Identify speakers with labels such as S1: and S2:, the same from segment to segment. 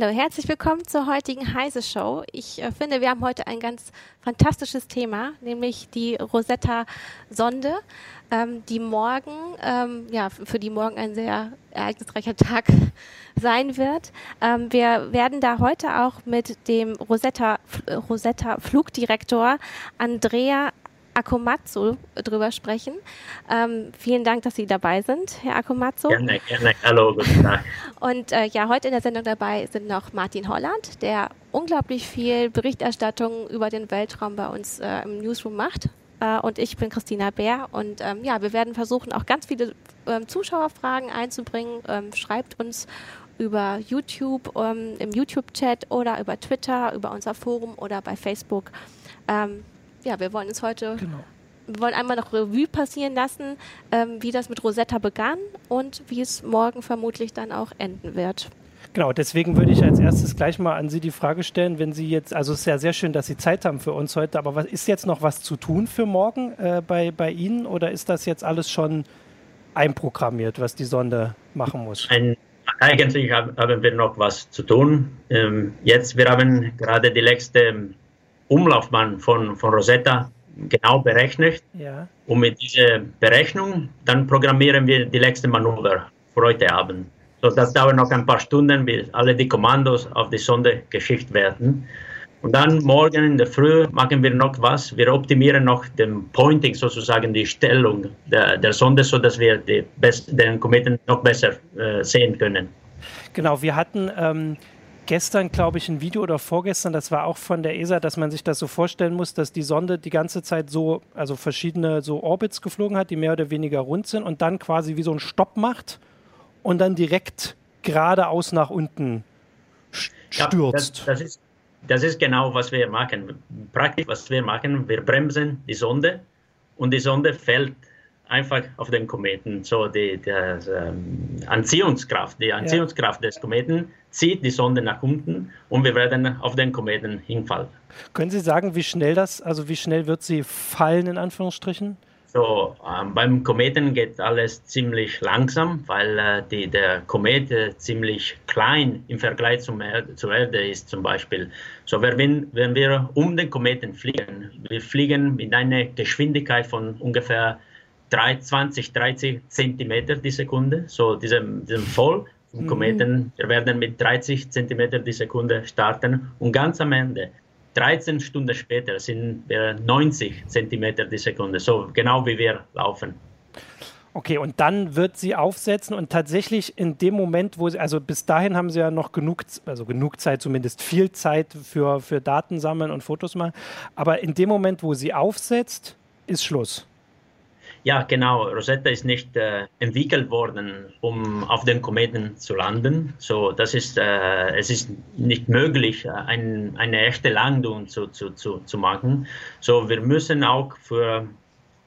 S1: Hallo, herzlich willkommen zur heutigen Heise Show. Ich äh, finde, wir haben heute ein ganz fantastisches Thema, nämlich die Rosetta-Sonde, ähm, die morgen, ähm, ja, für die morgen ein sehr ereignisreicher Tag sein wird. Ähm, wir werden da heute auch mit dem Rosetta, Rosetta Flugdirektor Andrea Akomatsu drüber sprechen. Ähm, vielen Dank, dass Sie dabei sind, Herr Akomatsu.
S2: Gerne, gerne. Hallo, guten Tag.
S1: Und äh, ja, heute in der Sendung dabei sind noch Martin Holland, der unglaublich viel Berichterstattung über den Weltraum bei uns äh, im Newsroom macht. Äh, und ich bin Christina Bär. Und ähm, ja, wir werden versuchen, auch ganz viele ähm, Zuschauerfragen einzubringen. Ähm, schreibt uns über YouTube, ähm, im YouTube-Chat oder über Twitter, über unser Forum oder bei Facebook. Ähm, ja, wir wollen uns heute, genau. wir wollen einmal noch Revue passieren lassen, ähm, wie das mit Rosetta begann und wie es morgen vermutlich dann auch enden wird.
S3: Genau, deswegen würde ich als erstes gleich mal an Sie die Frage stellen, wenn Sie jetzt, also es ist ja sehr schön, dass Sie Zeit haben für uns heute, aber was ist jetzt noch was zu tun für morgen äh, bei, bei Ihnen oder ist das jetzt alles schon einprogrammiert, was die Sonde machen muss?
S2: Ein, eigentlich haben wir noch was zu tun. Ähm, jetzt, wir haben gerade die letzte Umlaufbahn von, von Rosetta genau berechnet. Ja. Und mit dieser Berechnung, dann programmieren wir die letzte Manöver für heute Abend. So, das dauert noch ein paar Stunden, bis alle die Kommandos auf die Sonde geschickt werden. Und dann morgen in der Früh machen wir noch was. Wir optimieren noch den Pointing, sozusagen die Stellung der, der Sonde, sodass wir den Kometen noch besser äh, sehen können.
S3: Genau, wir hatten ähm, gestern, glaube ich, ein Video oder vorgestern, das war auch von der ESA, dass man sich das so vorstellen muss, dass die Sonde die ganze Zeit so, also verschiedene so Orbits geflogen hat, die mehr oder weniger rund sind und dann quasi wie so einen Stopp macht und dann direkt geradeaus nach unten stürzt. Ja,
S2: das, das, ist, das ist genau, was wir machen. Praktisch, was wir machen, wir bremsen die Sonde und die Sonde fällt einfach auf den Kometen. So die, die ähm, Anziehungskraft, die Anziehungskraft ja. des Kometen zieht die Sonde nach unten und wir werden auf den Kometen hinfallen.
S3: Können Sie sagen, wie schnell das, also wie schnell wird sie fallen in Anführungsstrichen?
S2: So, ähm, beim Kometen geht alles ziemlich langsam, weil äh, die, der Komet äh, ziemlich klein im Vergleich zum er zur Erde ist zum Beispiel. So, wenn, wenn wir um den Kometen fliegen, wir fliegen mit einer Geschwindigkeit von ungefähr 20, 30 Zentimeter die Sekunde. So diesem, diesem Fall vom mhm. Kometen, wir werden mit 30 Zentimeter die Sekunde starten und ganz am Ende, 13 Stunden später, sind wir 90 Zentimeter die Sekunde. So genau wie wir laufen.
S3: Okay, und dann wird sie aufsetzen und tatsächlich in dem Moment, wo sie, also bis dahin haben sie ja noch genug, also genug Zeit, zumindest viel Zeit für, für Daten sammeln und Fotos machen, aber in dem Moment, wo sie aufsetzt, ist Schluss.
S2: Ja, genau. Rosetta ist nicht äh, entwickelt worden, um auf den Kometen zu landen. So, das ist, äh, es ist nicht möglich, äh, ein, eine echte Landung zu, zu, zu, zu machen. So, wir müssen auch für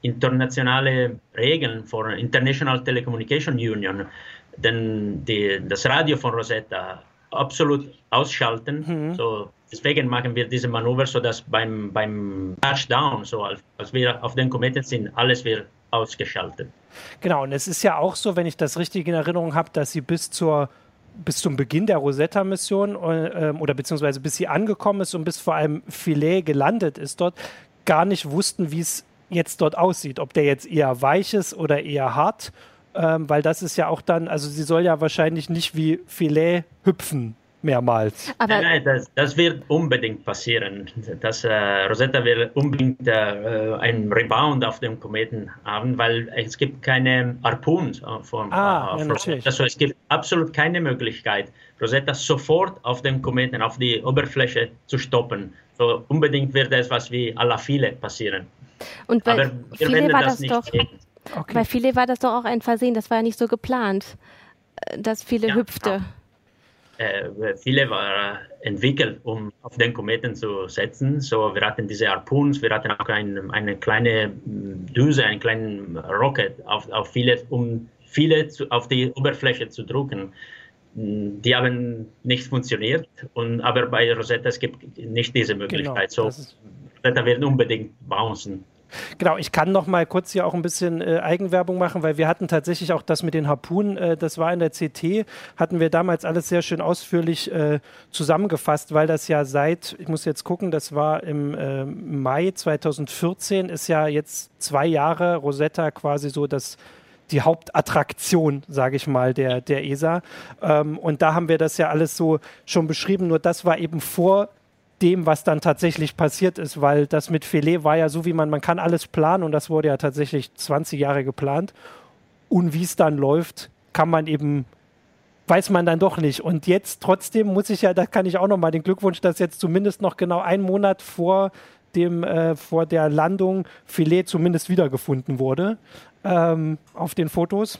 S2: internationale Regeln für International Telecommunication Union, denn die, das Radio von Rosetta absolut ausschalten. Mhm. So, deswegen machen wir diese Manöver, so dass beim, beim Touchdown, so als, als wir auf den Kometen sind, alles wird ausgeschaltet.
S3: Genau, und es ist ja auch so, wenn ich das richtig in Erinnerung habe, dass sie bis zur bis zum Beginn der Rosetta-Mission äh, oder beziehungsweise bis sie angekommen ist und bis vor allem Filet gelandet ist dort, gar nicht wussten, wie es jetzt dort aussieht. Ob der jetzt eher weich ist oder eher hart, ähm, weil das ist ja auch dann, also sie soll ja wahrscheinlich nicht wie Filet hüpfen mehrmals.
S2: Aber nein, nein das, das, wird unbedingt passieren. Das, äh, Rosetta wird unbedingt äh, einen Rebound auf dem Kometen haben, weil es gibt keine Harpoons von, ah, äh, ja, Rosetta. Also es gibt absolut keine Möglichkeit, Rosetta sofort auf dem Kometen, auf die Oberfläche zu stoppen. So unbedingt wird etwas wie à la File passieren.
S1: Und bei Aber wir viele war das, das doch, okay. bei viele war das doch auch ein Versehen, das war ja nicht so geplant, äh, dass viele ja, hüpfte. Ja
S2: äh, viele waren entwickelt, um auf den Kometen zu setzen. So, wir hatten diese Harpoons, wir hatten auch ein, eine kleine mm, Düse, einen kleinen Rocket auf, auf viele, um viele zu, auf die Oberfläche zu drücken. Mm, die haben nicht funktioniert, und, aber bei Rosetta es gibt nicht diese Möglichkeit. Genau, so, Rosetta wird unbedingt bouncen.
S3: Genau, ich kann noch mal kurz hier auch ein bisschen äh, Eigenwerbung machen, weil wir hatten tatsächlich auch das mit den Harpunen, äh, das war in der CT, hatten wir damals alles sehr schön ausführlich äh, zusammengefasst, weil das ja seit, ich muss jetzt gucken, das war im äh, Mai 2014, ist ja jetzt zwei Jahre Rosetta quasi so das die Hauptattraktion, sage ich mal, der, der ESA. Ähm, und da haben wir das ja alles so schon beschrieben, nur das war eben vor dem, was dann tatsächlich passiert ist, weil das mit Filet war ja so, wie man, man kann alles planen und das wurde ja tatsächlich 20 Jahre geplant. Und wie es dann läuft, kann man eben, weiß man dann doch nicht. Und jetzt trotzdem muss ich ja, da kann ich auch nochmal den Glückwunsch, dass jetzt zumindest noch genau einen Monat vor dem, äh, vor der Landung Filet zumindest wiedergefunden wurde ähm, auf den Fotos.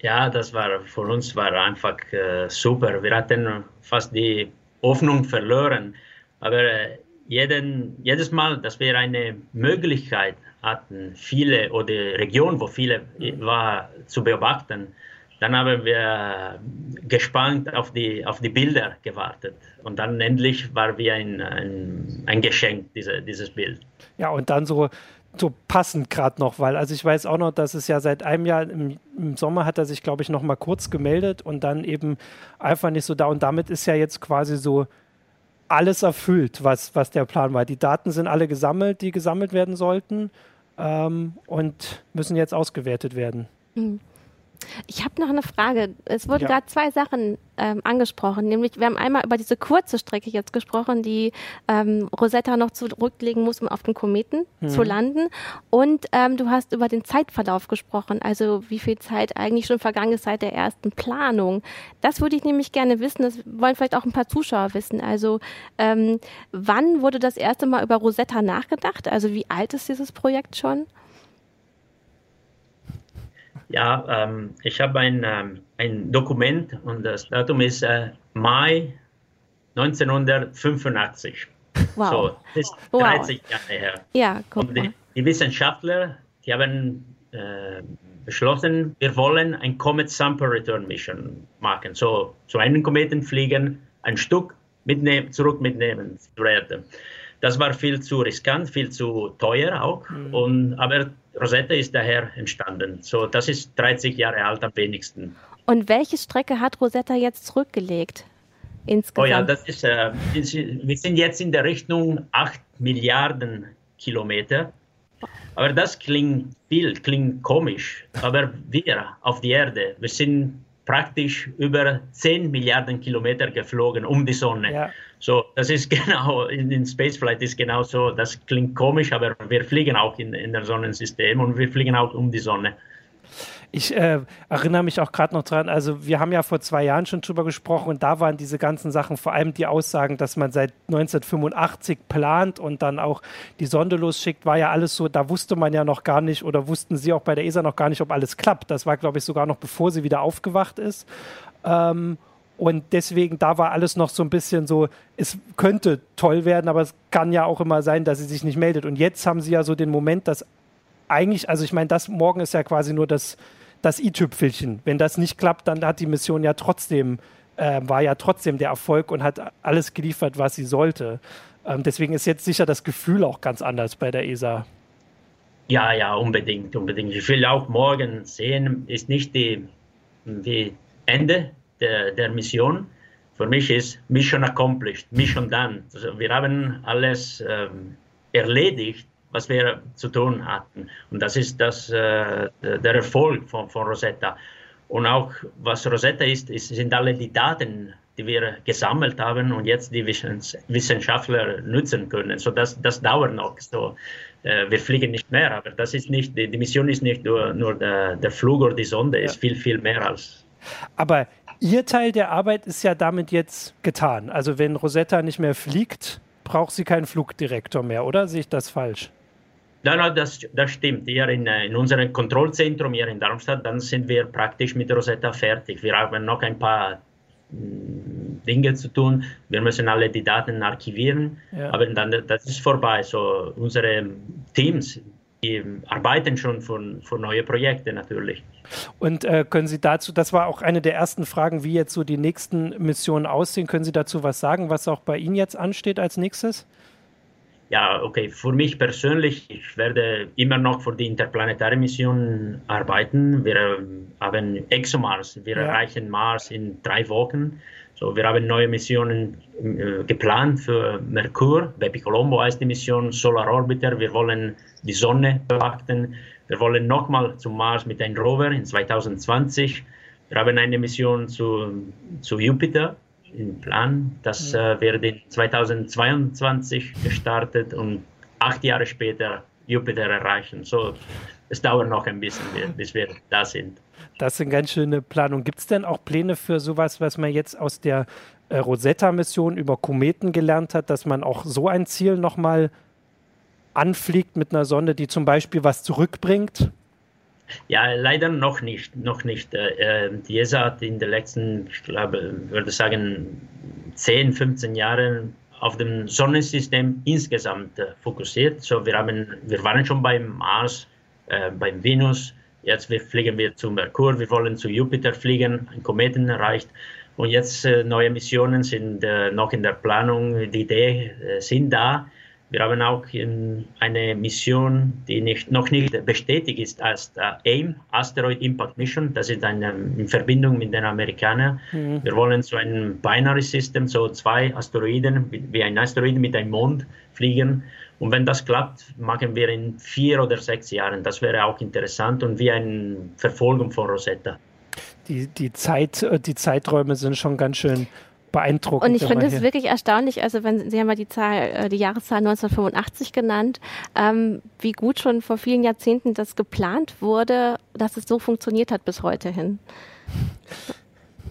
S2: Ja, das war für uns war einfach äh, super. Wir hatten fast die Hoffnung verloren. Aber äh, jeden, jedes Mal, dass wir eine Möglichkeit hatten, viele oder Region, wo viele war, zu beobachten, dann haben wir gespannt auf die, auf die Bilder gewartet. Und dann endlich war wie ein, ein, ein Geschenk, diese, dieses Bild.
S3: Ja, und dann so, so passend gerade noch, weil also ich weiß auch noch, dass es ja seit einem Jahr im, im Sommer hat er sich, glaube ich, noch mal kurz gemeldet und dann eben einfach nicht so da. Und damit ist ja jetzt quasi so alles erfüllt, was, was der Plan war. Die Daten sind alle gesammelt, die gesammelt werden sollten ähm, und müssen jetzt ausgewertet werden. Mhm.
S1: Ich habe noch eine Frage. Es wurden ja. gerade zwei Sachen ähm, angesprochen, nämlich wir haben einmal über diese kurze Strecke jetzt gesprochen, die ähm, Rosetta noch zurücklegen muss, um auf dem Kometen mhm. zu landen. Und ähm, du hast über den Zeitverlauf gesprochen, also wie viel Zeit eigentlich schon vergangen ist seit der ersten Planung. Das würde ich nämlich gerne wissen. Das wollen vielleicht auch ein paar Zuschauer wissen. Also ähm, wann wurde das erste Mal über Rosetta nachgedacht? Also wie alt ist dieses Projekt schon?
S2: Ja, ähm, ich habe ein, ähm, ein Dokument und das Datum ist äh, Mai 1985. Wow. So, das ist 30 wow. Jahre her. Ja, guck und die, die, Wissenschaftler, die haben äh, beschlossen, wir wollen ein Comet Sample Return Mission machen. So zu einem Kometen fliegen, ein Stück mitnehmen, zurück mitnehmen. Das war viel zu riskant, viel zu teuer auch. Mhm. Und, aber Rosetta ist daher entstanden. So, das ist 30 Jahre alt am wenigsten.
S1: Und welche Strecke hat Rosetta jetzt zurückgelegt? Insgesamt?
S2: Oh ja, das ist, äh, wir sind jetzt in der Richtung 8 Milliarden Kilometer. Aber das klingt viel, klingt komisch. Aber wir auf die Erde, wir sind praktisch über 10 Milliarden Kilometer geflogen um die Sonne. Ja. So, das ist genau, in den Spaceflight ist genau so, das klingt komisch, aber wir fliegen auch in, in der Sonnensystem und wir fliegen auch um die Sonne.
S3: Ich äh, erinnere mich auch gerade noch dran, also wir haben ja vor zwei Jahren schon drüber gesprochen und da waren diese ganzen Sachen, vor allem die Aussagen, dass man seit 1985 plant und dann auch die Sonde losschickt, war ja alles so, da wusste man ja noch gar nicht oder wussten sie auch bei der ESA noch gar nicht, ob alles klappt. Das war, glaube ich, sogar noch bevor sie wieder aufgewacht ist. Ähm, und deswegen, da war alles noch so ein bisschen so, es könnte toll werden, aber es kann ja auch immer sein, dass sie sich nicht meldet. Und jetzt haben sie ja so den Moment, dass eigentlich, also ich meine, das morgen ist ja quasi nur das, das i-Tüpfelchen. Wenn das nicht klappt, dann hat die Mission ja trotzdem, äh, war ja trotzdem der Erfolg und hat alles geliefert, was sie sollte. Ähm, deswegen ist jetzt sicher das Gefühl auch ganz anders bei der ESA.
S2: Ja, ja, unbedingt, unbedingt. Ich will auch morgen sehen, ist nicht die, die Ende der, der Mission. Für mich ist Mission accomplished, Mission done. Also wir haben alles ähm, erledigt, was wir zu tun hatten. Und das ist das, äh, der Erfolg von, von Rosetta. Und auch was Rosetta ist, ist, sind alle die Daten, die wir gesammelt haben und jetzt die Wissenschaftler nutzen können. So das, das dauert noch. So, äh, wir fliegen nicht mehr, aber das ist nicht, die, die Mission ist nicht nur, nur der, der Flug oder die Sonde, ja. ist viel, viel mehr als.
S3: Aber Ihr Teil der Arbeit ist ja damit jetzt getan. Also wenn Rosetta nicht mehr fliegt, braucht sie keinen Flugdirektor mehr, oder? Sehe ich das falsch?
S2: Nein, nein, das, das stimmt. Hier in, äh, in unserem Kontrollzentrum hier in Darmstadt, dann sind wir praktisch mit Rosetta fertig. Wir haben noch ein paar mm, Dinge zu tun. Wir müssen alle die Daten archivieren, ja. aber dann das ist vorbei. So unsere Teams, die arbeiten schon für, für neue Projekte natürlich.
S3: Und äh, können Sie dazu, das war auch eine der ersten Fragen, wie jetzt so die nächsten Missionen aussehen. Können Sie dazu was sagen, was auch bei Ihnen jetzt ansteht als nächstes?
S2: ja, okay, für mich persönlich, ich werde immer noch für die interplanetare Mission arbeiten. Wir haben ExoMars, wir ja. erreichen Mars in drei Wochen. So, wir haben neue Missionen äh, geplant für Merkur. Baby Colombo heißt die Mission, Solar Orbiter. Wir wollen die Sonne beachten. Wir wollen nochmal zum Mars mit einem Rover in 2020. Wir haben eine Mission zu, zu Jupiter im Plan. Das äh, wird in 2022 gestartet und acht Jahre später Jupiter erreichen. So, es dauert noch ein bisschen, bis wir da sind.
S3: Das sind ganz schöne Planungen. Gibt es denn auch Pläne für sowas, was man jetzt aus der äh, Rosetta-Mission über Kometen gelernt hat, dass man auch so ein Ziel nochmal anfliegt mit einer Sonde, die zum Beispiel was zurückbringt?
S2: Ja, leider noch nicht. Noch nicht. Äh, äh die ESA hat in den letzten, ich glaube, würde sagen, 10, 15 Jahren auf dem Sonnensystem insgesamt äh, fokussiert. So, wir, haben, wir waren schon beim Mars, äh, beim Venus, Jetzt fliegen wir zu Merkur, wir wollen zu Jupiter fliegen, ein Kometen erreicht. Und jetzt neue Missionen sind noch in der Planung. Die Idee äh, sind da. Wir haben auch eine Mission, die nicht, noch nicht bestätigt ist als AIM, Asteroid Impact Mission. Das ist eine in Verbindung mit den Amerikanern. Mhm. Wir wollen zu einem Binary System, so zwei Asteroiden, wie ein Asteroid mit einem Mond fliegen. Und wenn das klappt, machen wir in vier oder sechs Jahren. Das wäre auch interessant und wie eine Verfolgung von Rosetta.
S3: Die, die, Zeit, äh, die Zeiträume sind schon ganz schön beeindruckend.
S1: Und ich finde es wirklich erstaunlich, also wenn Sie haben ja die Zahl, äh, die Jahreszahl 1985 genannt, ähm, wie gut schon vor vielen Jahrzehnten das geplant wurde, dass es so funktioniert hat bis heute hin.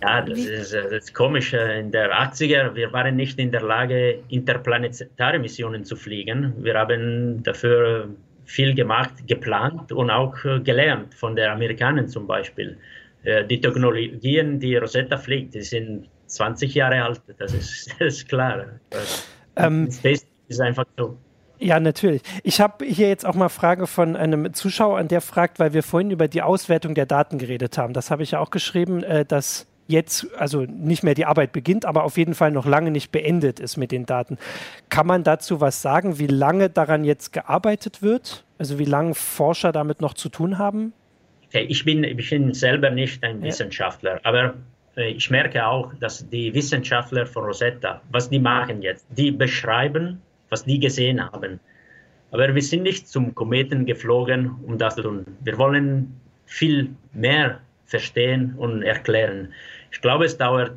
S2: Ja, das ist, das ist komisch. In der 80er, wir waren nicht in der Lage, interplanetare Missionen zu fliegen. Wir haben dafür viel gemacht, geplant und auch gelernt von den Amerikanern zum Beispiel. Äh, die Technologien, die Rosetta fliegt, die sind 20 Jahre alt, das ist, das ist klar. Ähm,
S3: das ist einfach so. Ja, natürlich. Ich habe hier jetzt auch mal Frage von einem Zuschauer, an der fragt, weil wir vorhin über die Auswertung der Daten geredet haben. Das habe ich ja auch geschrieben, äh, dass jetzt, also nicht mehr die Arbeit beginnt, aber auf jeden Fall noch lange nicht beendet ist mit den Daten. Kann man dazu was sagen, wie lange daran jetzt gearbeitet wird? Also wie lange Forscher damit noch zu tun haben?
S2: Okay, ich, bin, ich bin selber nicht ein Wissenschaftler, aber ich merke auch, dass die Wissenschaftler von Rosetta, was die machen jetzt, die beschreiben, was die gesehen haben. Aber wir sind nicht zum Kometen geflogen, um das zu tun. Wir wollen viel mehr verstehen und erklären. Ich glaube, es dauert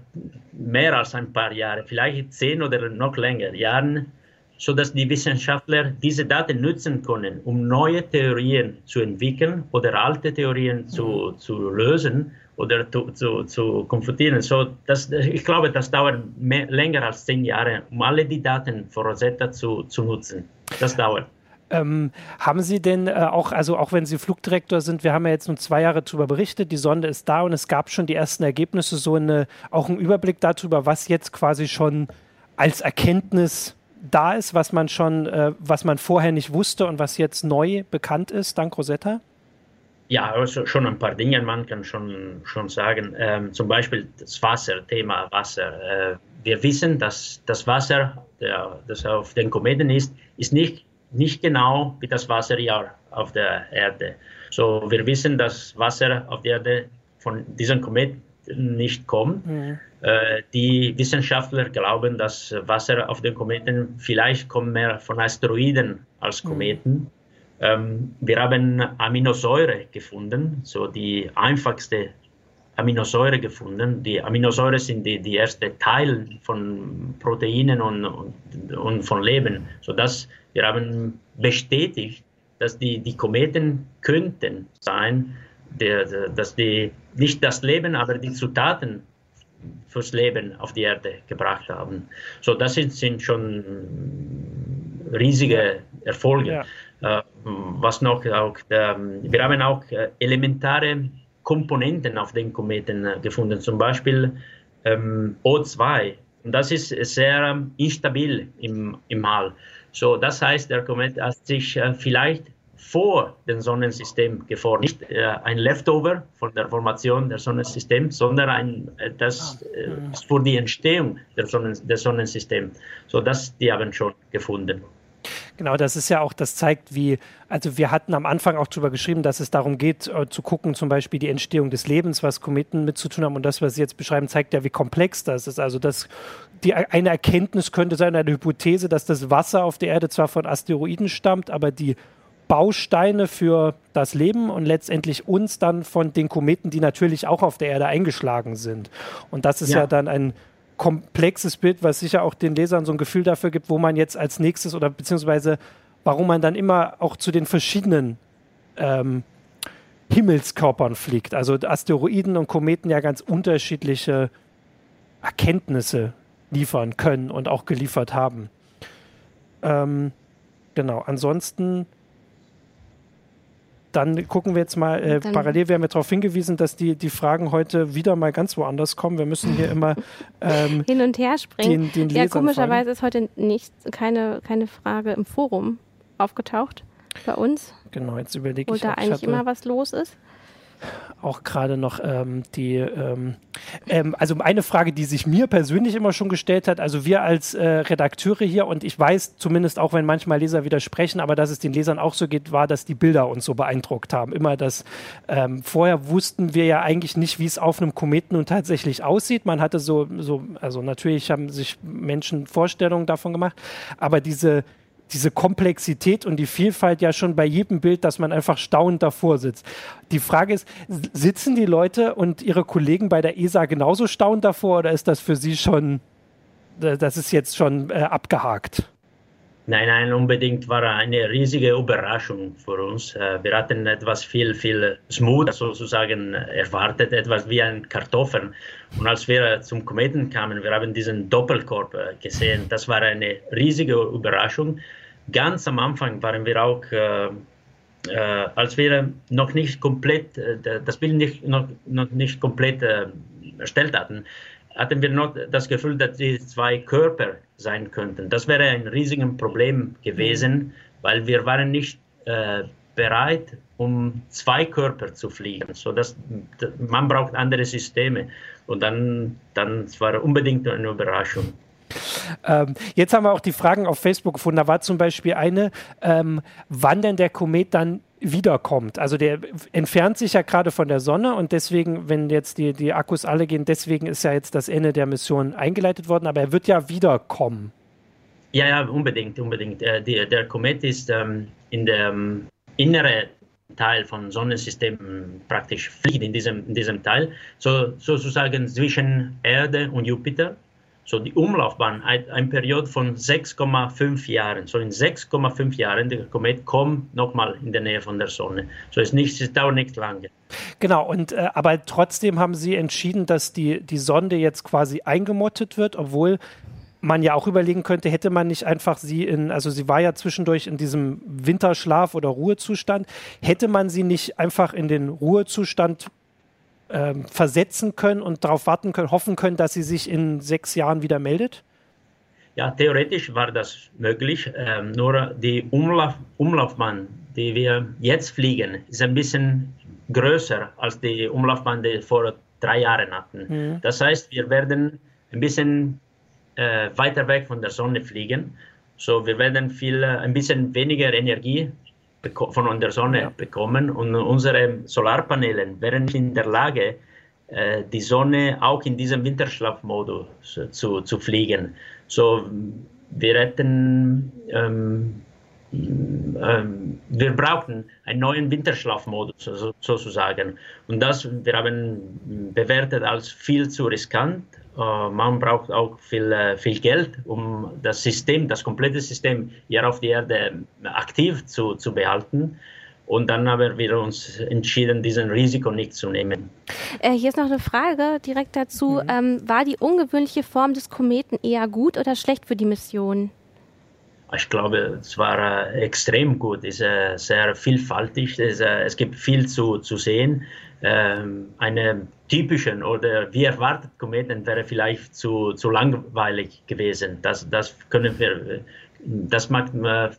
S2: mehr als ein paar Jahre, vielleicht zehn oder noch länger Jahren, sodass die Wissenschaftler diese Daten nutzen können, um neue Theorien zu entwickeln oder alte Theorien zu, zu lösen oder zu, zu, zu konfrontieren. So, das, ich glaube, das dauert mehr, länger als zehn Jahre, um alle die Daten von Rosetta zu, zu nutzen. Das dauert.
S3: Ähm, haben Sie denn äh, auch, also auch wenn Sie Flugdirektor sind, wir haben ja jetzt nur zwei Jahre darüber berichtet, die Sonde ist da und es gab schon die ersten Ergebnisse, so eine, auch einen Überblick darüber, was jetzt quasi schon als Erkenntnis da ist, was man schon, äh, was man vorher nicht wusste und was jetzt neu bekannt ist, dank Rosetta?
S2: Ja, also schon ein paar Dinge, man kann schon, schon sagen. Ähm, zum Beispiel das Wasser, Thema Wasser. Äh, wir wissen, dass das Wasser, der, das auf den Kometen ist, ist nicht nicht genau wie das Wasser ja auf der Erde. So, wir wissen, dass Wasser auf der Erde von diesem Komet nicht kommt. Mhm. Äh, die Wissenschaftler glauben, dass Wasser auf den Kometen vielleicht kommt mehr von Asteroiden als mhm. Kometen. Mhm. Ähm, wir haben Aminosäure gefunden, so die einfachste Aminosäure gefunden. Die Aminosäure sind die, die erste Teil von Proteinen und, und, und von Leben, sodass wir haben bestätigt, dass die, die Kometen könnten sein, der, der, dass die nicht das Leben, aber die Zutaten fürs Leben auf die Erde gebracht haben. So, das sind, sind schon riesige Erfolge. Ja. Äh, was noch auch, äh, wir haben auch äh, elementare Komponenten auf den Kometen äh, gefunden, zum Beispiel ähm, O2. Und das ist sehr instabil im, im All. So, das heißt, der Komet hat sich äh, vielleicht vor dem Sonnensystem geformt. Nicht äh, ein Leftover von der Formation des Sonnensystems, sondern ein, äh, das äh, ist für die Entstehung der Sonnen, des Sonnensystems. So, das die haben schon gefunden.
S3: Genau, das ist ja auch, das zeigt, wie, also wir hatten am Anfang auch darüber geschrieben, dass es darum geht, äh, zu gucken, zum Beispiel die Entstehung des Lebens, was Kometen mit zu tun haben. Und das, was Sie jetzt beschreiben, zeigt ja, wie komplex das ist. Also das, die, eine Erkenntnis könnte sein, eine Hypothese, dass das Wasser auf der Erde zwar von Asteroiden stammt, aber die Bausteine für das Leben und letztendlich uns dann von den Kometen, die natürlich auch auf der Erde eingeschlagen sind. Und das ist ja, ja dann ein komplexes Bild, was sicher auch den Lesern so ein Gefühl dafür gibt, wo man jetzt als nächstes oder beziehungsweise warum man dann immer auch zu den verschiedenen ähm, Himmelskörpern fliegt. Also Asteroiden und Kometen ja ganz unterschiedliche Erkenntnisse liefern können und auch geliefert haben. Ähm, genau, ansonsten dann gucken wir jetzt mal äh, parallel. Wir haben ja darauf hingewiesen, dass die, die Fragen heute wieder mal ganz woanders kommen. Wir müssen hier immer
S1: ähm, hin und her springen. Den, den ja, komischerweise ist heute nicht keine, keine Frage im Forum aufgetaucht bei uns.
S3: Genau, jetzt überlege ich.
S1: Wo da eigentlich immer was los ist
S3: auch gerade noch ähm, die, ähm, ähm, also eine Frage, die sich mir persönlich immer schon gestellt hat, also wir als äh, Redakteure hier und ich weiß zumindest auch, wenn manchmal Leser widersprechen, aber dass es den Lesern auch so geht, war, dass die Bilder uns so beeindruckt haben. Immer das, ähm, vorher wussten wir ja eigentlich nicht, wie es auf einem Kometen nun tatsächlich aussieht. Man hatte so, so, also natürlich haben sich Menschen Vorstellungen davon gemacht, aber diese diese Komplexität und die Vielfalt ja schon bei jedem Bild, dass man einfach staunend davor sitzt. Die Frage ist, sitzen die Leute und ihre Kollegen bei der ESA genauso staunend davor oder ist das für sie schon, äh, das ist jetzt schon äh, abgehakt?
S2: Nein, nein, unbedingt war eine riesige Überraschung für uns. Äh, wir hatten etwas viel, viel smooth sozusagen erwartet, etwas wie ein Kartoffeln. Und als wir zum Kometen kamen, wir haben diesen Doppelkorb äh, gesehen. Das war eine riesige Überraschung. Ganz am Anfang waren wir auch, äh, äh, als wir noch nicht komplett, äh, das Bild nicht, noch, noch nicht komplett äh, erstellt hatten, hatten wir noch das Gefühl, dass die zwei Körper sein könnten. Das wäre ein riesiges Problem gewesen, mhm. weil wir waren nicht äh, bereit, um zwei Körper zu fliegen. So dass, man braucht andere Systeme. Und dann, dann war unbedingt eine Überraschung.
S3: Ähm, jetzt haben wir auch die Fragen auf Facebook gefunden. Da war zum Beispiel eine, ähm, wann denn der Komet dann wiederkommt. Also der entfernt sich ja gerade von der Sonne und deswegen, wenn jetzt die, die Akkus alle gehen, deswegen ist ja jetzt das Ende der Mission eingeleitet worden, aber er wird ja wiederkommen.
S2: Ja, ja, unbedingt, unbedingt. Äh, die, der Komet ist ähm, in der ähm, inneren Teil von Sonnensystem praktisch fliegt in diesem, in diesem Teil, so, sozusagen zwischen Erde und Jupiter so die Umlaufbahn, eine ein Periode von 6,5 Jahren. So in 6,5 Jahren, der Komet kommt nochmal in der Nähe von der Sonne. So ist nicht, es dauert nicht lange.
S3: Genau, und äh, aber trotzdem haben Sie entschieden, dass die, die Sonde jetzt quasi eingemottet wird, obwohl man ja auch überlegen könnte, hätte man nicht einfach sie in, also sie war ja zwischendurch in diesem Winterschlaf oder Ruhezustand, hätte man sie nicht einfach in den Ruhezustand ähm, versetzen können und darauf warten können, hoffen können, dass sie sich in sechs Jahren wieder meldet?
S2: Ja, theoretisch war das möglich. Ähm, nur die Umlauf, Umlaufbahn, die wir jetzt fliegen, ist ein bisschen größer als die Umlaufbahn, die wir vor drei Jahren hatten. Mhm. Das heißt, wir werden ein bisschen äh, weiter weg von der Sonne fliegen. So, wir werden viel, äh, ein bisschen weniger Energie von der Sonne ja. bekommen und unsere Solarpaneele wären in der Lage, äh, die Sonne auch in diesem Winterschlafmodus zu, zu fliegen. So, wir hätten, ähm, ähm, wir brauchen einen neuen Winterschlafmodus sozusagen. Und das, wir haben bewertet als viel zu riskant äh, man braucht auch viel, äh, viel Geld, um das System, das komplette System hier auf der Erde aktiv zu, zu behalten. Und dann haben wir uns entschieden, diesen Risiko nicht zu nehmen.
S1: Äh, hier ist noch eine Frage direkt dazu. Mhm. Ähm, war die ungewöhnliche Form des Kometen eher gut oder schlecht für die Mission?
S2: Ich glaube, es war äh, extrem gut. Es ist äh, sehr vielfältig. Es, äh, es, gibt viel zu, zu sehen. Ähm, eine typischen oder wie erwartet Kometen wäre vielleicht zu, zu langweilig gewesen. Das, das können wir, das macht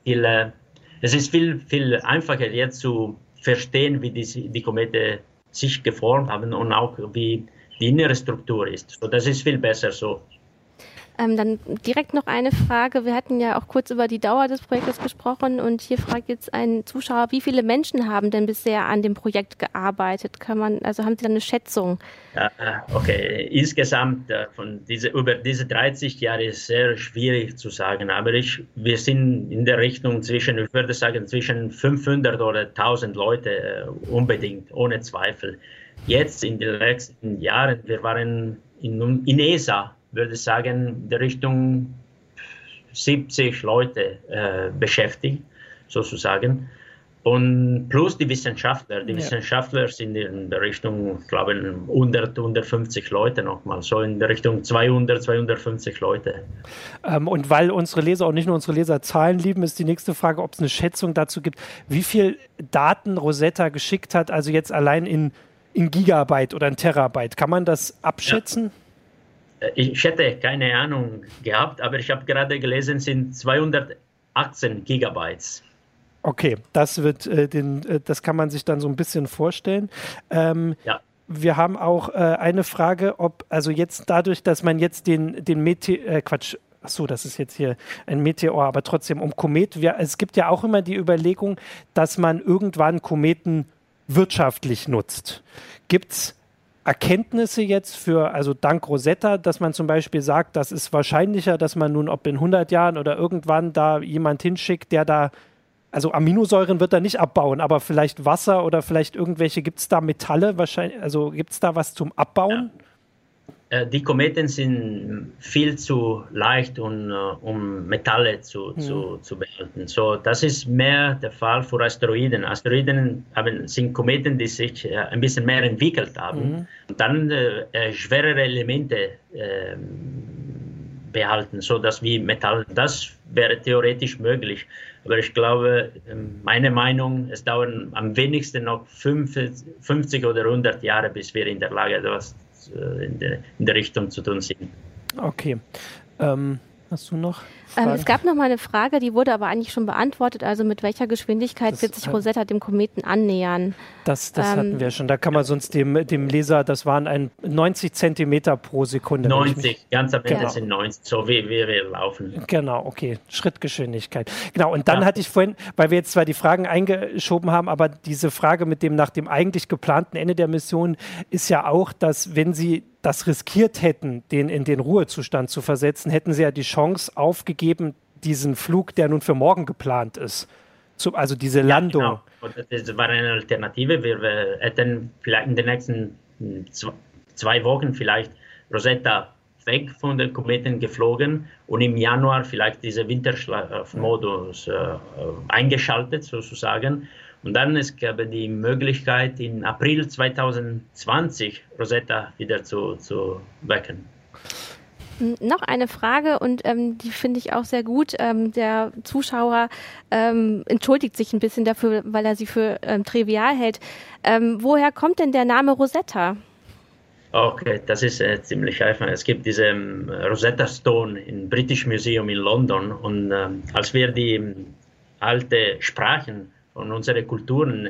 S2: viel, es ist viel, viel einfacher jetzt zu verstehen, wie die, die Komete sich geformt haben und auch wie die innere Struktur ist. So, das ist viel besser so.
S1: Ähm, dann direkt noch eine Frage. Wir hatten ja auch kurz über die Dauer des Projektes gesprochen und hier fragt jetzt ein Zuschauer, wie viele Menschen haben denn bisher an dem Projekt gearbeitet? Kann man, also haben Sie da eine Schätzung?
S2: Okay, insgesamt äh, von diese, über diese 30 Jahre ist sehr schwierig zu sagen, aber ich, wir sind in der Richtung zwischen, ich würde sagen, zwischen 500 oder 1000 Leute äh, unbedingt, ohne Zweifel. Jetzt in den letzten Jahren, wir waren in, in ESA würde sagen, in der Richtung 70 Leute äh, beschäftigt, sozusagen. Und plus die Wissenschaftler. Die ja. Wissenschaftler sind in der Richtung, ich glaube, 100, 150 Leute nochmal. So in der Richtung 200, 250 Leute.
S3: Ähm, und weil unsere Leser und nicht nur unsere Leser Zahlen lieben, ist die nächste Frage, ob es eine Schätzung dazu gibt, wie viel Daten Rosetta geschickt hat, also jetzt allein in, in Gigabyte oder in Terabyte. Kann man das abschätzen? Ja.
S2: Ich hätte keine Ahnung gehabt, aber ich habe gerade gelesen, sind 218 Gigabytes.
S3: Okay, das wird äh, den, äh, das kann man sich dann so ein bisschen vorstellen. Ähm, ja. Wir haben auch äh, eine Frage, ob also jetzt dadurch, dass man jetzt den den Meteor, äh, Quatsch, ach so, das ist jetzt hier ein Meteor, aber trotzdem um Komet. Wir, es gibt ja auch immer die Überlegung, dass man irgendwann Kometen wirtschaftlich nutzt. Gibt es Erkenntnisse jetzt für, also dank Rosetta, dass man zum Beispiel sagt, das ist wahrscheinlicher, dass man nun, ob in 100 Jahren oder irgendwann da jemand hinschickt, der da, also Aminosäuren wird er nicht abbauen, aber vielleicht Wasser oder vielleicht irgendwelche, gibt es da Metalle wahrscheinlich, also gibt es da was zum Abbauen? Ja.
S2: Äh, die Kometen sind viel zu leicht, um, äh, um Metalle zu, mhm. zu, zu behalten. So, das ist mehr der Fall für Asteroiden. Asteroiden haben, sind Kometen, die sich äh, ein bisschen mehr entwickelt haben mhm. und dann äh, schwerere Elemente äh, behalten, so dass wie Metall. Das wäre theoretisch möglich. Aber ich glaube, ähm, meine Meinung, es dauert am wenigsten noch 50 oder 100 Jahre, bis wir in der Lage sind, äh, in der, in der Richtung zu tun sind.
S3: Okay. Ähm, hast du noch?
S1: Ähm, es gab noch mal eine Frage, die wurde aber eigentlich schon beantwortet. Also mit welcher Geschwindigkeit das wird sich Rosetta dem Kometen annähern?
S3: Das, das ähm, hatten wir schon. Da kann man sonst dem, dem Leser, das waren ein 90 Zentimeter pro Sekunde.
S2: 90, ganz am Ende genau. sind 90, so wie, wie wir laufen.
S3: Genau, okay. Schrittgeschwindigkeit. Genau, und dann ja. hatte ich vorhin, weil wir jetzt zwar die Fragen eingeschoben haben, aber diese Frage mit dem nach dem eigentlich geplanten Ende der Mission ist ja auch, dass wenn Sie das riskiert hätten, den in den Ruhezustand zu versetzen, hätten sie ja die Chance aufgegeben, diesen Flug, der nun für morgen geplant ist. Zu, also diese Landung. Ja,
S2: genau. Das war eine Alternative. Wir, hätten vielleicht in den nächsten hm, zwei Wochen vielleicht Rosetta weg von den Kometen geflogen und im Januar vielleicht diese Winterschlafmodus äh, eingeschaltet sozusagen und dann es gab die Möglichkeit, in April 2020 Rosetta wieder zu, zu wecken.
S1: Noch eine Frage und ähm, die finde ich auch sehr gut. Ähm, der Zuschauer ähm, entschuldigt sich ein bisschen dafür, weil er sie für ähm, trivial hält. Ähm, woher kommt denn der Name Rosetta?
S2: Okay, das ist äh, ziemlich einfach. Es gibt diesen ähm, Rosetta Stone im British Museum in London und als wir die alte Sprachen und unsere Kulturen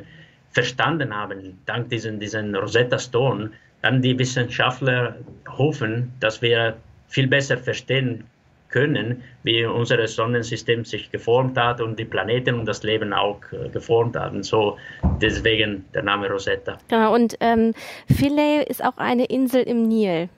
S2: verstanden haben, dank diesen, diesen Rosetta Stone, dann die Wissenschaftler hoffen, dass wir viel besser verstehen können, wie unser Sonnensystem sich geformt hat und die Planeten und das Leben auch äh, geformt haben. So deswegen der Name Rosetta.
S1: Genau, und ähm, Philae ist auch eine Insel im Nil.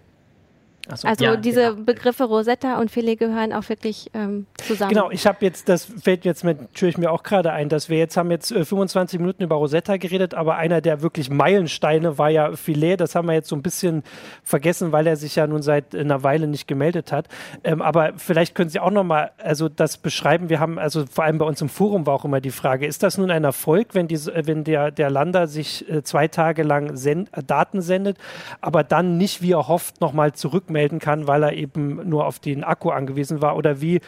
S1: So. Also ja, diese genau. Begriffe Rosetta und Filet gehören auch wirklich ähm, zusammen.
S3: Genau, ich habe jetzt, das fällt jetzt natürlich mir auch gerade ein, dass wir jetzt haben jetzt äh, 25 Minuten über Rosetta geredet, aber einer der wirklich Meilensteine war ja Filet. Das haben wir jetzt so ein bisschen vergessen, weil er sich ja nun seit einer Weile nicht gemeldet hat. Ähm, aber vielleicht können Sie auch nochmal also das beschreiben. Wir haben also vor allem bei uns im Forum war auch immer die Frage, ist das nun ein Erfolg, wenn, die, wenn der, der Lander sich äh, zwei Tage lang send, Daten sendet, aber dann nicht wie er hofft nochmal zurückmeldet? Melden kann, weil er eben nur auf den Akku angewiesen war? Oder wie,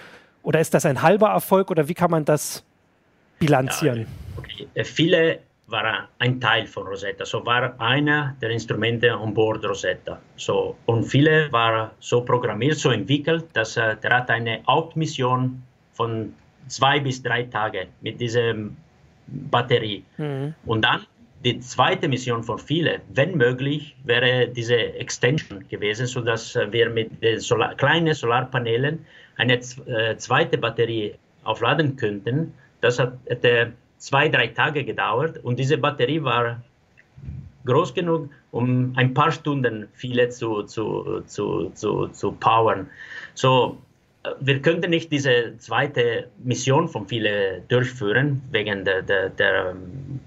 S3: oder ist das ein halber Erfolg oder wie kann man das bilanzieren? Ja,
S2: okay. Äh, viele waren ein Teil von Rosetta, so war einer der Instrumente an Bord Rosetta. So, und viele waren so programmiert, so entwickelt, dass äh, der hat eine Hauptmission von zwei bis drei Tagen mit dieser Batterie. Mhm. Und dann die zweite Mission von vielen, wenn möglich, wäre diese Extension gewesen, sodass wir mit den Solar kleinen Solarpanelen eine äh, zweite Batterie aufladen könnten. Das hat, zwei, drei Tage gedauert und diese Batterie war groß genug, um ein paar Stunden viele zu, zu, zu, zu, zu powern. So, wir könnten nicht diese zweite Mission von viele durchführen, wegen der, der, der,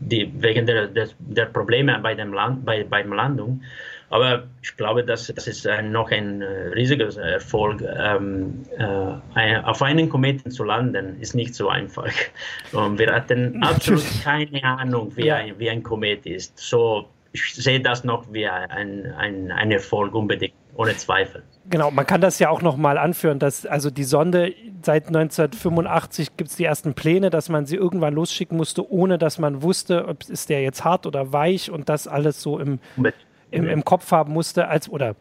S2: die, wegen der, der, der Probleme bei dem Land, bei, beim Landung. Aber ich glaube, dass das ist noch ein äh, riesiger Erfolg. Ähm, äh, auf einen Kometen zu landen, ist nicht so einfach. Und wir hatten absolut keine Ahnung, wie, ein, wie ein Komet ist. So, ich sehe das noch wie ein, ein, ein Erfolg unbedingt, ohne Zweifel.
S3: Genau, man kann das ja auch nochmal anführen, dass also die Sonde seit 1985 gibt es die ersten Pläne, dass man sie irgendwann losschicken musste, ohne dass man wusste, ob ist der jetzt hart oder weich und das alles so im, im, im Kopf haben musste, als oder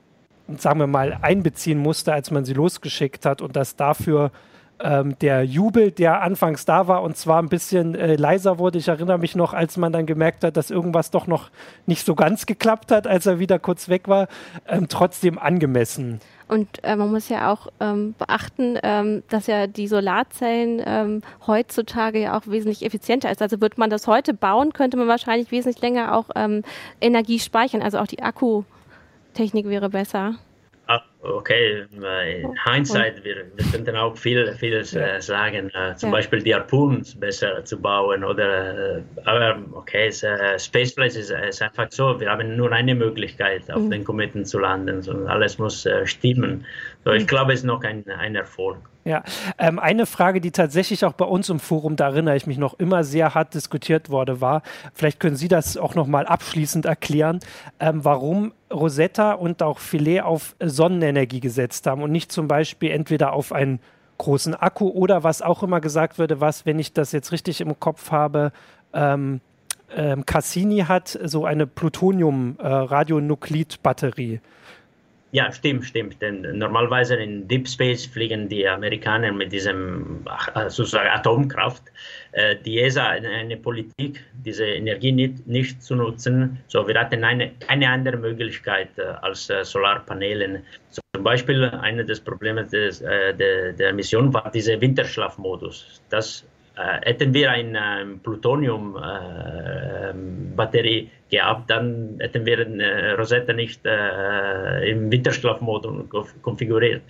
S3: sagen wir mal einbeziehen musste, als man sie losgeschickt hat und dass dafür ähm, der Jubel, der anfangs da war und zwar ein bisschen äh, leiser wurde. Ich erinnere mich noch, als man dann gemerkt hat, dass irgendwas doch noch nicht so ganz geklappt hat, als er wieder kurz weg war, ähm, trotzdem angemessen.
S1: Und äh, man muss ja auch ähm, beachten, ähm, dass ja die Solarzellen ähm, heutzutage ja auch wesentlich effizienter ist. Also wird man das heute bauen, könnte man wahrscheinlich wesentlich länger auch ähm, Energie speichern. Also auch die Akkutechnik wäre besser.
S2: Ah, okay, in Hindsight, wir, wir könnten auch viel, vieles ja. äh, sagen, äh, zum ja. Beispiel die Harpoons besser zu bauen oder, äh, aber okay, Spaceplace ist, ist, einfach so, wir haben nur eine Möglichkeit, auf mhm. den Kometen zu landen, so, alles muss stimmen. So, ich glaube, es ist noch ein, ein Erfolg.
S3: Ja, ähm, eine Frage, die tatsächlich auch bei uns im Forum, da erinnere ich mich noch, immer sehr hart diskutiert wurde, war, vielleicht können Sie das auch nochmal abschließend erklären, ähm, warum Rosetta und auch Filet auf Sonnenenergie gesetzt haben und nicht zum Beispiel entweder auf einen großen Akku oder was auch immer gesagt würde, was, wenn ich das jetzt richtig im Kopf habe, ähm, ähm, Cassini hat so eine Plutonium-Radionuklid-Batterie. Äh,
S2: ja, stimmt, stimmt. Denn normalerweise in Deep Space fliegen die Amerikaner mit diesem äh, sozusagen Atomkraft. Äh, die ESA eine, eine Politik, diese Energie nicht, nicht, zu nutzen. So, wir hatten eine, keine andere Möglichkeit äh, als Solarpanelen. So, zum Beispiel, eines der Probleme des, der, der Mission war dieser Winterschlafmodus. Das hätten wir eine Plutonium-Batterie äh, gehabt, dann hätten wir äh, Rosetta nicht äh, im Winterschlafmodus konfiguriert.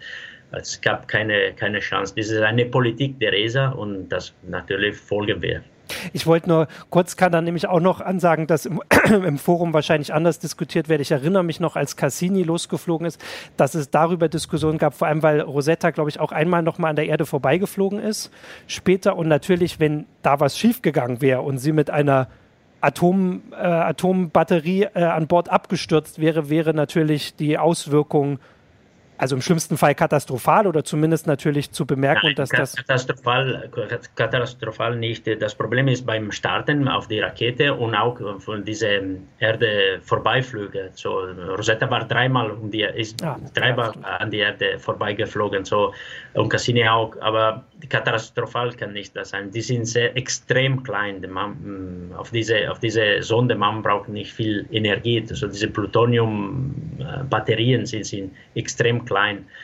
S2: Es gab keine, keine Chance. Das ist eine Politik der ESA und das natürlich folgen wir.
S3: Ich wollte nur kurz kann dann nämlich auch noch ansagen, dass im, im, Forum wahrscheinlich anders diskutiert wird. Ich erinnere mich noch, als Cassini losgeflogen ist, dass es darüber Diskussionen gab, vor allem weil Rosetta, glaube ich, auch einmal noch mal an der Erde vorbeigeflogen ist später. Und natürlich, wenn da was schiefgegangen wäre und sie mit einer Atom, äh, Atombatterie äh, an Bord abgestürzt wäre, wäre natürlich die Auswirkung also im schlimmsten Fall katastrophal oder zumindest natürlich zu bemerken, Nein, dass das.
S2: Katastrophal, katastrophal nicht. Das Problem ist beim Starten auf die Rakete und auch von diesen Erde Vorbeiflüge. So, Rosetta war dreimal um die, ist ah, dreimal an die Erde vorbeigeflogen. So, und Cassini auch. Aber katastrophal kann nicht das sein. Die sind sehr extrem klein. Man, auf, diese, auf diese Sonde, man braucht nicht viel Energie. Also diese Plutonium-Batterien sind, sind extrem klein.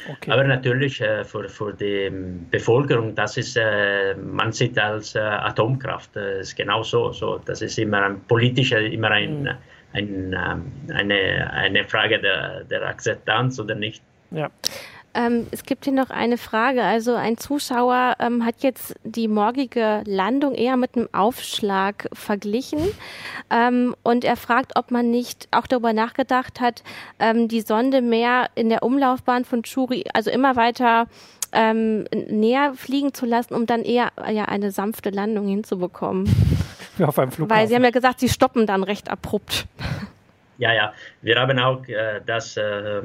S2: Okay. Aber natürlich äh, für, für die Bevölkerung, das ist, äh, man sieht als äh, Atomkraft, das ist genau so. so. Das ist immer ein politischer, immer ein, mhm. ein, ähm, eine, eine Frage der, der Akzeptanz oder nicht.
S1: Ja. Ähm, es gibt hier noch eine Frage. Also ein Zuschauer ähm, hat jetzt die morgige Landung eher mit einem Aufschlag verglichen ähm, und er fragt, ob man nicht auch darüber nachgedacht hat, ähm, die Sonde mehr in der Umlaufbahn von Churi, also immer weiter ähm, näher fliegen zu lassen, um dann eher ja, eine sanfte Landung hinzubekommen.
S3: Ja, auf einem Flughafen.
S1: Weil Sie haben ja gesagt, Sie stoppen dann recht abrupt.
S2: Ja, ja, wir haben auch äh, das äh,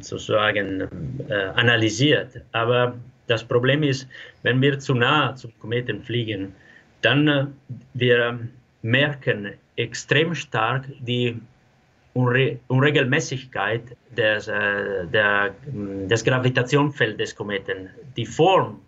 S2: sozusagen äh, analysiert. Aber das Problem ist, wenn wir zu nah zum Kometen fliegen, dann äh, wir merken extrem stark die Unre Unregelmäßigkeit des, äh, der, des Gravitationsfelds des Kometen. Die Form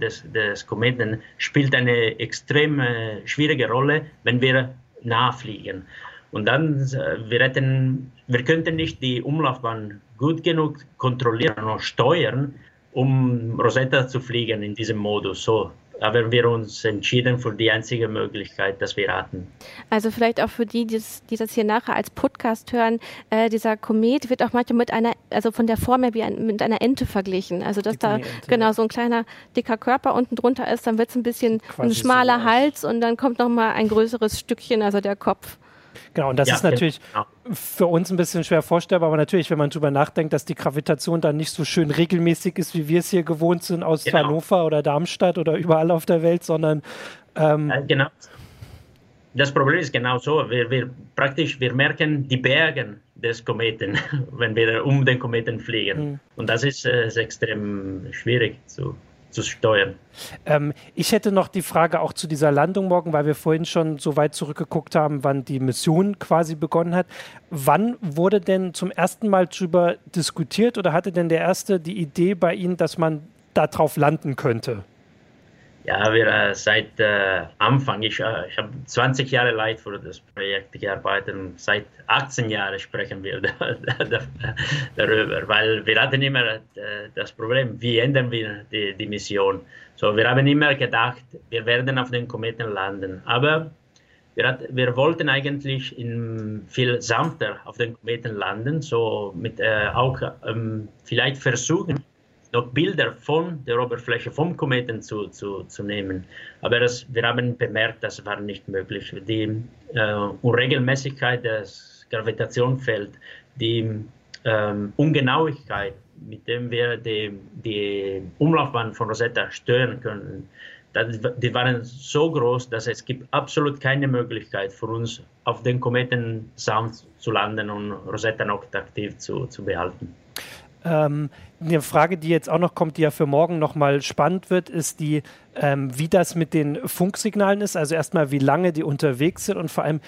S2: des, des Kometen spielt eine extrem schwierige Rolle, wenn wir nachfliegen. Und dann, äh, wir, hätten, wir könnten nicht die Umlaufbahn gut genug kontrollieren und steuern, um Rosetta zu fliegen in diesem Modus. So haben wir uns entschieden für die einzige Möglichkeit, dass wir hatten.
S1: Also vielleicht auch für die, die das, die das hier nachher als Podcast hören, äh, dieser Komet wird auch manchmal mit einer, also von der Form her wie ein, mit einer Ente verglichen. Also dass da genau so ein kleiner dicker Körper unten drunter ist, dann wird es ein bisschen Quasi ein schmaler so Hals und dann kommt noch mal ein größeres Stückchen, also der Kopf.
S3: Genau, und das ja, ist natürlich genau. für uns ein bisschen schwer vorstellbar, aber natürlich, wenn man darüber nachdenkt, dass die Gravitation dann nicht so schön regelmäßig ist, wie wir es hier gewohnt sind aus genau. Hannover oder Darmstadt oder überall auf der Welt, sondern
S2: ähm, ja, genau. Das Problem ist genau so. Wir, wir praktisch, wir merken die Berge des Kometen, wenn wir um den Kometen fliegen. Mhm. Und das ist, äh, ist extrem schwierig zu zu steuern.
S3: Ähm, ich hätte noch die Frage auch zu dieser Landung morgen, weil wir vorhin schon so weit zurückgeguckt haben, wann die Mission quasi begonnen hat. Wann wurde denn zum ersten Mal darüber diskutiert oder hatte denn der Erste die Idee bei Ihnen, dass man darauf landen könnte?
S2: Ja, wir äh, seit äh, Anfang, ich, äh, ich habe 20 Jahre lang für das Projekt. Gearbeitet und seit 18 Jahren sprechen wir da, da, darüber, weil wir hatten immer äh, das Problem, wie ändern wir die, die Mission. So, wir haben immer gedacht, wir werden auf den Kometen landen, aber wir, hat, wir wollten eigentlich viel sanfter auf den Kometen landen, so mit äh, auch ähm, vielleicht versuchen, noch Bilder von der Oberfläche vom Kometen zu, zu, zu nehmen. Aber das, wir haben bemerkt, das war nicht möglich. Die äh, Unregelmäßigkeit des Gravitationsfelds, die ähm, Ungenauigkeit, mit dem wir die, die Umlaufbahn von Rosetta steuern können, das, die waren so groß, dass es gibt absolut keine Möglichkeit für uns, auf den Kometen sanft zu landen und Rosetta noch aktiv zu, zu behalten.
S3: Ähm, eine Frage, die jetzt auch noch kommt, die ja für morgen nochmal spannend wird, ist die, ähm, wie das mit den Funksignalen ist. Also erstmal, wie lange die unterwegs sind und vor allem,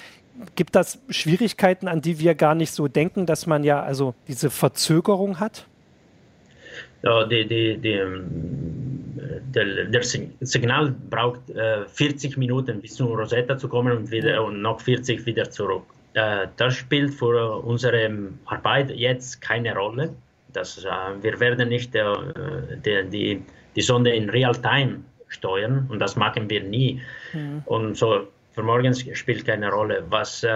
S3: gibt das Schwierigkeiten, an die wir gar nicht so denken, dass man ja also diese Verzögerung hat?
S2: Ja, die, die, die, ähm, der, der, Signal braucht äh, 40 Minuten bis zu Rosetta zu kommen und, wieder, und noch 40 wieder zurück. Äh, das spielt für unsere Arbeit jetzt keine Rolle das, äh, wir werden nicht äh, die, die, die Sonde in Real-Time steuern und das machen wir nie. Mhm. Und so für morgen spielt keine Rolle. Was äh,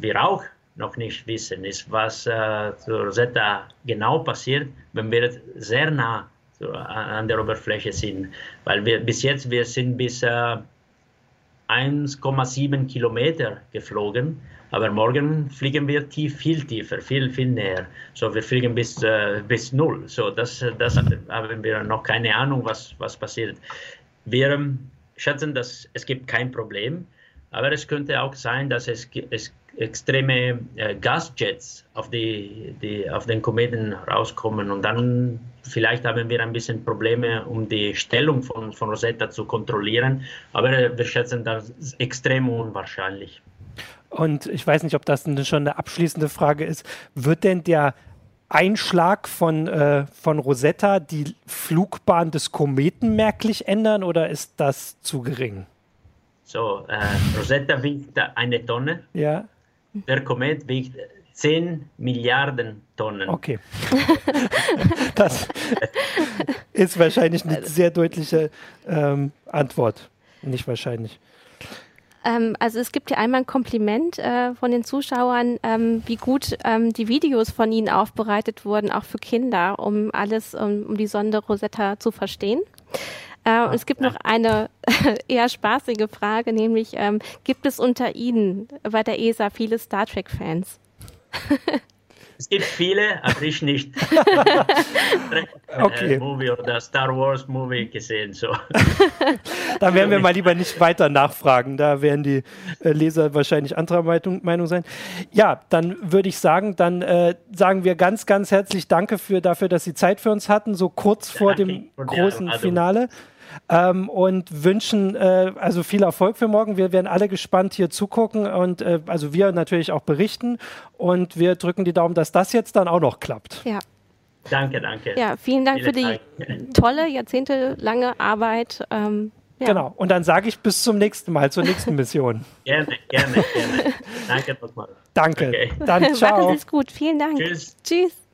S2: wir auch noch nicht wissen, ist, was äh, zu Rosetta genau passiert, wenn wir sehr nah an der Oberfläche sind. Weil wir bis jetzt, wir sind bis 1,7 Kilometer geflogen aber morgen fliegen wir tief, viel tiefer, viel, viel näher. So, wir fliegen bis, äh, bis null. So, das, das haben wir noch keine Ahnung, was, was passiert. Wir ähm, schätzen, dass es gibt kein Problem, aber es könnte auch sein, dass es, es extreme äh, Gasjets auf, die, die, auf den Kometen rauskommen und dann vielleicht haben wir ein bisschen Probleme, um die Stellung von, von Rosetta zu kontrollieren, aber wir schätzen das extrem unwahrscheinlich.
S3: Und ich weiß nicht, ob das schon eine abschließende Frage ist. Wird denn der Einschlag von, äh, von Rosetta die Flugbahn des Kometen merklich ändern oder ist das zu gering?
S2: So, äh, Rosetta wiegt eine Tonne.
S3: Ja.
S2: Der Komet wiegt 10 Milliarden Tonnen.
S3: Okay. das ist wahrscheinlich eine sehr deutliche ähm, Antwort. Nicht wahrscheinlich.
S1: Ähm, also es gibt hier einmal ein Kompliment äh, von den Zuschauern, ähm, wie gut ähm, die Videos von Ihnen aufbereitet wurden, auch für Kinder, um alles, um, um die Sonde Rosetta zu verstehen. Äh, und es gibt noch eine eher spaßige Frage, nämlich ähm, gibt es unter Ihnen bei der ESA viele Star Trek-Fans?
S2: Es gibt viele, aber ich nicht.
S3: okay.
S2: Äh, Movie oder Star Wars Movie gesehen. So.
S3: da werden wir mal lieber nicht weiter nachfragen. Da werden die äh, Leser wahrscheinlich anderer Meinung, sein. Ja, dann würde ich sagen, dann äh, sagen wir ganz, ganz herzlich Danke für, dafür, dass Sie Zeit für uns hatten, so kurz vor dem großen Finale ähm, und wünschen äh, also viel Erfolg für morgen. Wir werden alle gespannt hier zugucken und äh, also wir natürlich auch berichten und wir drücken die Daumen, dass das jetzt dann auch noch klappt.
S1: Ja.
S2: Danke, danke.
S1: Ja, vielen Dank vielen für die Dank. tolle, jahrzehntelange Arbeit. Ähm,
S3: Ja. Genau. Und dann sage ich bis zum nächsten Mal, zur nächsten Mission.
S2: gerne, gerne, gerne. Danke
S3: nochmal. Danke. Okay. Dann ciao.
S1: Machen Sie es gut. Vielen Dank. Tschüss. Tschüss.